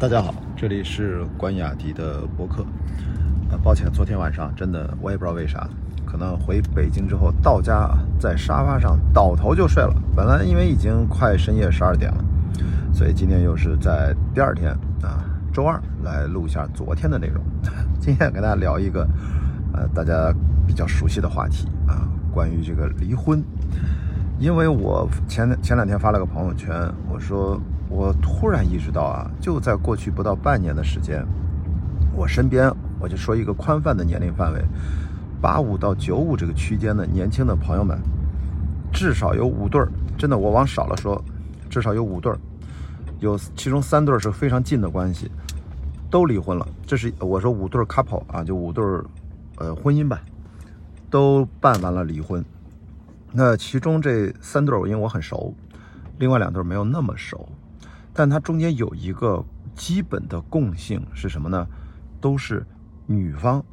大家好，这里是关雅迪的博客。呃，抱歉，昨天晚上真的我也不知道为啥，可能回北京之后到家在沙发上倒头就睡了。本来因为已经快深夜十二点了，所以今天又是在第二天啊，周二来录一下昨天的内容。今天跟大家聊一个呃大家比较熟悉的话题啊，关于这个离婚。因为我前前两天发了个朋友圈，我说我突然意识到啊，就在过去不到半年的时间，我身边我就说一个宽泛的年龄范围，八五到九五这个区间的年轻的朋友们，至少有五对儿，真的我往少了说，至少有五对儿，有其中三对儿是非常近的关系，都离婚了。这是我说五对儿 couple 啊，就五对儿呃婚姻吧，都办完了离婚。那其中这三对儿，因为我很熟，另外两对儿没有那么熟，但它中间有一个基本的共性是什么呢？都是女方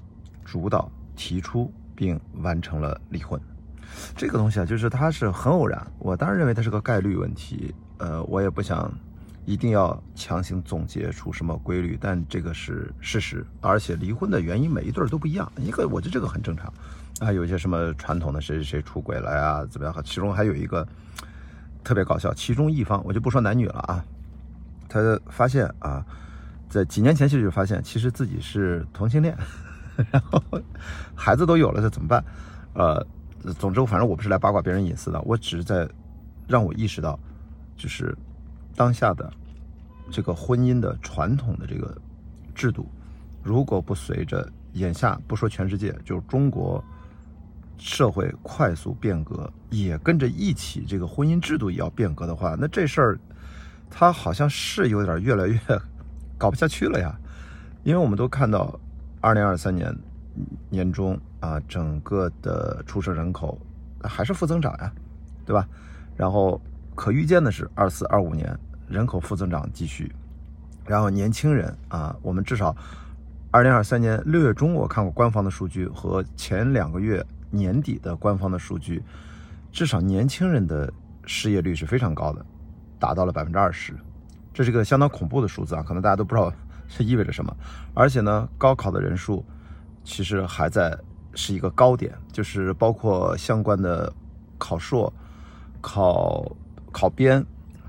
主导提出并完成了离婚。这个东西啊，就是它是很偶然。我当然认为它是个概率问题，呃，我也不想一定要强行总结出什么规律，但这个是事实。而且离婚的原因每一对都不一样，一个我觉得这个很正常。啊，有些什么传统的谁谁谁出轨了呀，怎么样？其中还有一个特别搞笑，其中一方我就不说男女了啊，他发现啊，在几年前其实就发现，其实自己是同性恋，然后孩子都有了，这怎么办？呃，总之反正我不是来八卦别人隐私的，我只是在让我意识到，就是当下的这个婚姻的传统的这个制度，如果不随着眼下不说全世界，就是中国。社会快速变革，也跟着一起，这个婚姻制度也要变革的话，那这事儿，它好像是有点越来越搞不下去了呀。因为我们都看到，二零二三年年中啊，整个的出生人口还是负增长呀，对吧？然后可预见的是，二四二五年人口负增长继续，然后年轻人啊，我们至少二零二三年六月中我看过官方的数据和前两个月。年底的官方的数据，至少年轻人的失业率是非常高的，达到了百分之二十，这是个相当恐怖的数字啊！可能大家都不知道这意味着什么。而且呢，高考的人数其实还在是一个高点，就是包括相关的考硕、考考编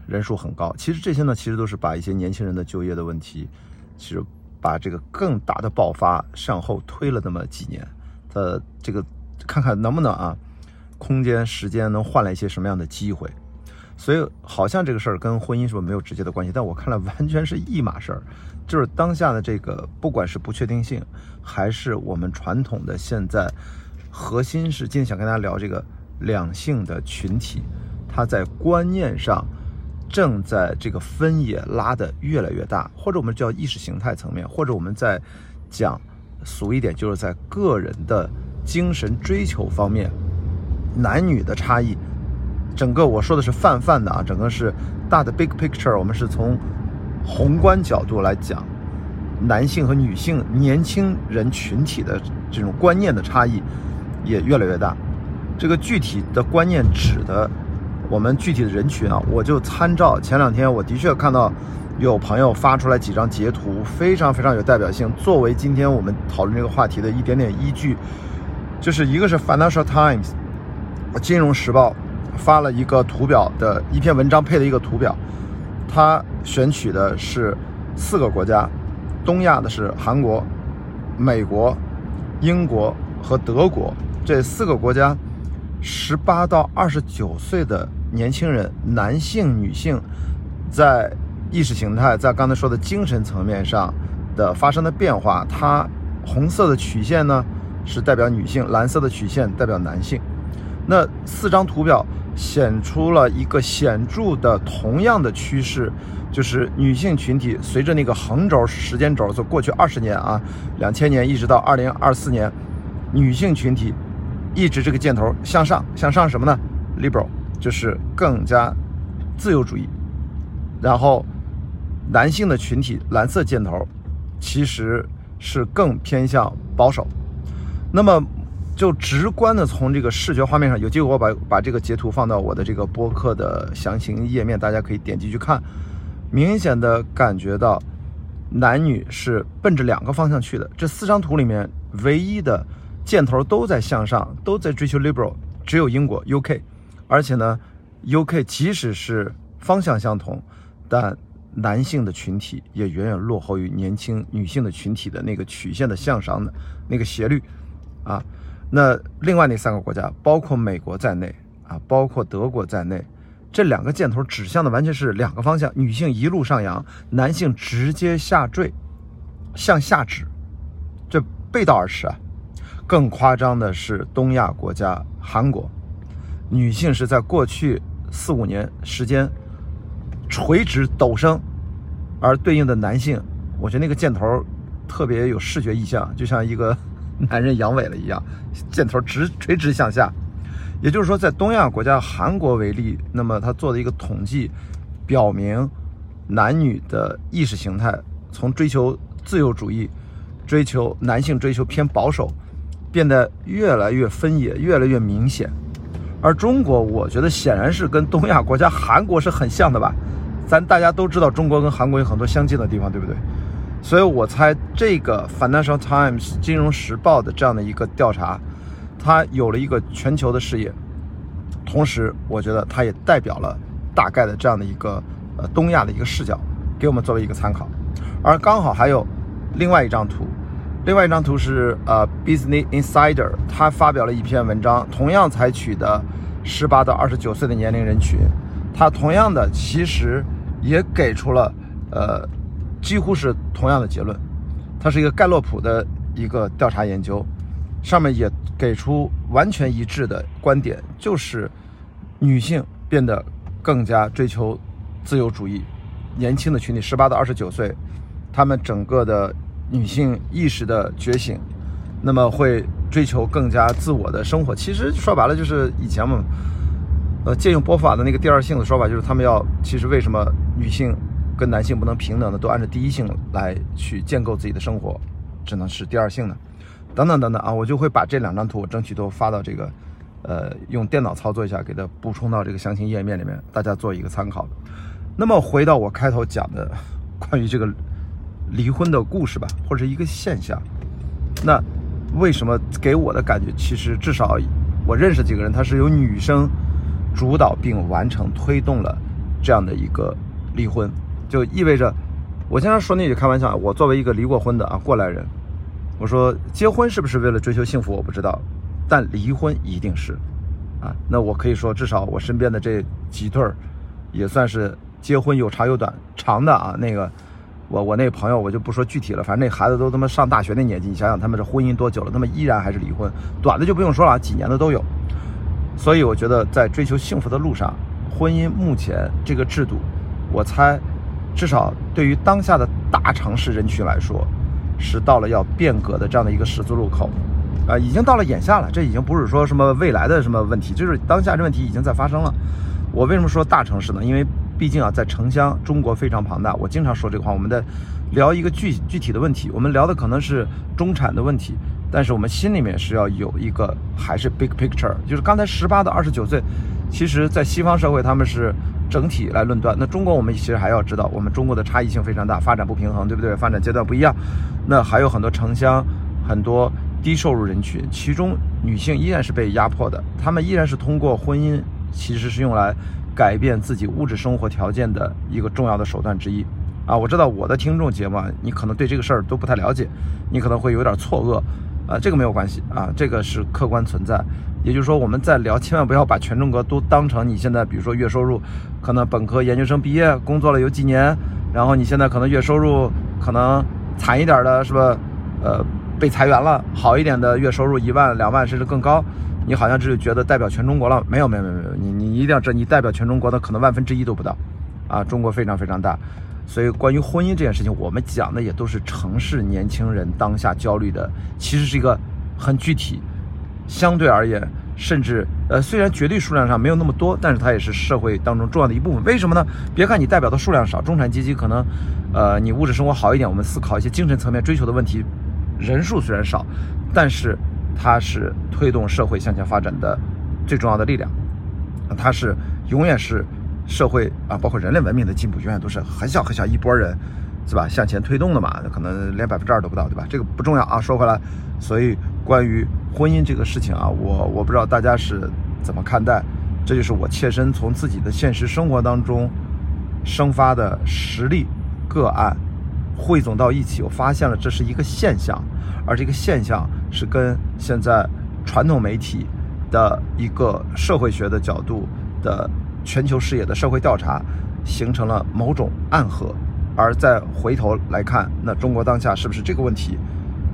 人数很高。其实这些呢，其实都是把一些年轻人的就业的问题，其实把这个更大的爆发向后推了那么几年的这个。看看能不能啊，空间时间能换来一些什么样的机会，所以好像这个事儿跟婚姻是不是没有直接的关系？但我看来完全是一码事儿，就是当下的这个不管是不确定性，还是我们传统的现在，核心是今天想跟大家聊这个两性的群体，它在观念上正在这个分野拉得越来越大，或者我们叫意识形态层面，或者我们在讲俗一点，就是在个人的。精神追求方面，男女的差异，整个我说的是泛泛的啊，整个是大的 big picture，我们是从宏观角度来讲，男性和女性年轻人群体的这种观念的差异也越来越大。这个具体的观念指的我们具体的人群啊，我就参照前两天我的确看到有朋友发出来几张截图，非常非常有代表性，作为今天我们讨论这个话题的一点点依据。就是一个是 Financial Times，金融时报发了一个图表的一篇文章配的一个图表，它选取的是四个国家，东亚的是韩国、美国、英国和德国这四个国家，十八到二十九岁的年轻人，男性、女性，在意识形态，在刚才说的精神层面上的发生的变化，它红色的曲线呢？是代表女性，蓝色的曲线代表男性。那四张图表显出了一个显著的同样的趋势，就是女性群体随着那个横轴时间轴，就过去二十年啊，两千年一直到二零二四年，女性群体一直这个箭头向上，向上什么呢？liberal 就是更加自由主义。然后男性的群体蓝色箭头其实是更偏向保守。那么，就直观的从这个视觉画面上，有机会我把把这个截图放到我的这个播客的详情页面，大家可以点击去看。明显的感觉到，男女是奔着两个方向去的。这四张图里面唯一的箭头都在向上，都在追求 liberal，只有英国 UK，而且呢，UK 即使是方向相同，但男性的群体也远远落后于年轻女性的群体的那个曲线的向上的那个斜率啊。那另外那三个国家，包括美国在内啊，包括德国在内。这两个箭头指向的完全是两个方向，女性一路上扬，男性直接下坠，向下指，这背道而驰啊！更夸张的是东亚国家韩国，女性是在过去四五年时间垂直陡升，而对应的男性，我觉得那个箭头特别有视觉意象，就像一个男人阳痿了一样，箭头直垂直向下。也就是说，在东亚国家韩国为例，那么他做的一个统计，表明男女的意识形态从追求自由主义、追求男性追求偏保守，变得越来越分野，越来越明显。而中国，我觉得显然是跟东亚国家韩国是很像的吧？咱大家都知道，中国跟韩国有很多相近的地方，对不对？所以我猜这个 Financial Times 金融时报的这样的一个调查。它有了一个全球的视野，同时我觉得它也代表了大概的这样的一个呃东亚的一个视角，给我们作为一个参考。而刚好还有另外一张图，另外一张图是呃 Business Insider，他发表了一篇文章，同样采取的十八到二十九岁的年龄人群，他同样的其实也给出了呃几乎是同样的结论，它是一个盖洛普的一个调查研究。上面也给出完全一致的观点，就是女性变得更加追求自由主义，年轻的群体，十八到二十九岁，他们整个的女性意识的觉醒，那么会追求更加自我的生活。其实说白了就是以前嘛，呃，借用波法的那个第二性的说法，就是他们要，其实为什么女性跟男性不能平等的，都按照第一性来去建构自己的生活，只能是第二性呢？等等等等啊，我就会把这两张图，我争取都发到这个，呃，用电脑操作一下，给它补充到这个详情页面里面，大家做一个参考。那么回到我开头讲的关于这个离婚的故事吧，或者一个现象，那为什么给我的感觉，其实至少我认识几个人，他是由女生主导并完成推动了这样的一个离婚，就意味着我经常说那句开玩笑，我作为一个离过婚的啊过来人。我说结婚是不是为了追求幸福？我不知道，但离婚一定是，啊，那我可以说，至少我身边的这几对儿，也算是结婚有长有短，长的啊，那个，我我那朋友我就不说具体了，反正那孩子都他妈上大学那年纪，你想想他们这婚姻多久了，他们依然还是离婚，短的就不用说了，几年的都有。所以我觉得在追求幸福的路上，婚姻目前这个制度，我猜，至少对于当下的大城市人群来说。是到了要变革的这样的一个十字路口，啊，已经到了眼下了。这已经不是说什么未来的什么问题，就是当下这问题已经在发生了。我为什么说大城市呢？因为毕竟啊，在城乡，中国非常庞大。我经常说这个话，我们在聊一个具具体的问题，我们聊的可能是中产的问题，但是我们心里面是要有一个还是 big picture，就是刚才十八到二十九岁，其实在西方社会他们是。整体来论断，那中国我们其实还要知道，我们中国的差异性非常大，发展不平衡，对不对？发展阶段不一样，那还有很多城乡，很多低收入人群，其中女性依然是被压迫的，她们依然是通过婚姻，其实是用来改变自己物质生活条件的一个重要的手段之一。啊，我知道我的听众节目，你可能对这个事儿都不太了解，你可能会有点错愕。啊，这个没有关系啊，这个是客观存在。也就是说，我们在聊，千万不要把全中国都当成你现在，比如说月收入，可能本科、研究生毕业，工作了有几年，然后你现在可能月收入可能惨一点的是吧？呃，被裁员了，好一点的月收入一万、两万甚至更高，你好像就觉得代表全中国了？没有，没有，没有，没有，你你一定要知道，你代表全中国的可能万分之一都不到，啊，中国非常非常大。所以，关于婚姻这件事情，我们讲的也都是城市年轻人当下焦虑的，其实是一个很具体，相对而言，甚至呃，虽然绝对数量上没有那么多，但是它也是社会当中重要的一部分。为什么呢？别看你代表的数量少，中产阶级可能，呃，你物质生活好一点，我们思考一些精神层面追求的问题，人数虽然少，但是它是推动社会向前发展的最重要的力量，它是永远是。社会啊，包括人类文明的进步，永远都是很小很小一波人，是吧？向前推动的嘛，可能连百分之二都不到，对吧？这个不重要啊。说回来，所以关于婚姻这个事情啊，我我不知道大家是怎么看待，这就是我切身从自己的现实生活当中生发的实例个案汇总到一起，我发现了这是一个现象，而这个现象是跟现在传统媒体的一个社会学的角度的全球视野的社会调查形成了某种暗合。而再回头来看，那中国当下是不是这个问题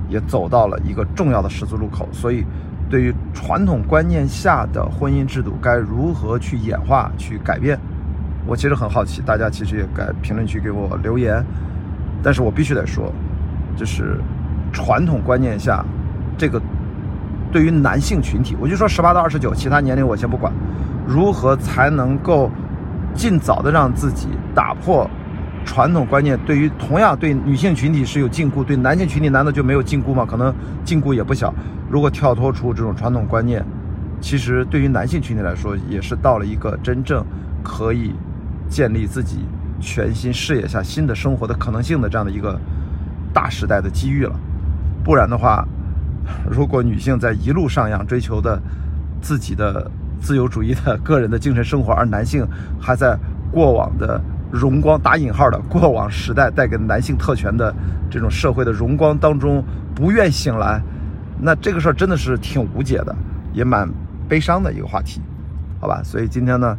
也走到了一个重要的十字路口？所以，对于传统观念下的婚姻制度该如何去演化、去改变，我其实很好奇。大家其实也该评论区给我留言。但是我必须得说，就是传统观念下这个对于男性群体，我就说十八到二十九，其他年龄我先不管，如何才能够尽早的让自己打破？传统观念对于同样对女性群体是有禁锢，对男性群体难道就没有禁锢吗？可能禁锢也不小。如果跳脱出这种传统观念，其实对于男性群体来说，也是到了一个真正可以建立自己全新视野下新的生活的可能性的这样的一个大时代的机遇了。不然的话，如果女性在一路上扬，追求的自己的自由主义的个人的精神生活，而男性还在过往的。荣光打引号的过往时代带给男性特权的这种社会的荣光当中不愿醒来，那这个事儿真的是挺无解的，也蛮悲伤的一个话题，好吧？所以今天呢，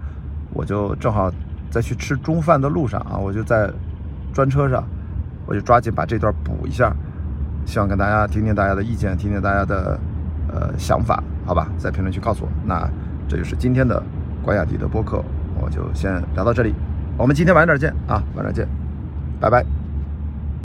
我就正好在去吃中饭的路上啊，我就在专车上，我就抓紧把这段补一下，希望跟大家听听大家的意见，听听大家的呃想法，好吧？在评论区告诉我。那这就是今天的关雅迪的播客，我就先聊到这里。我们今天晚点见啊，晚点见，拜拜。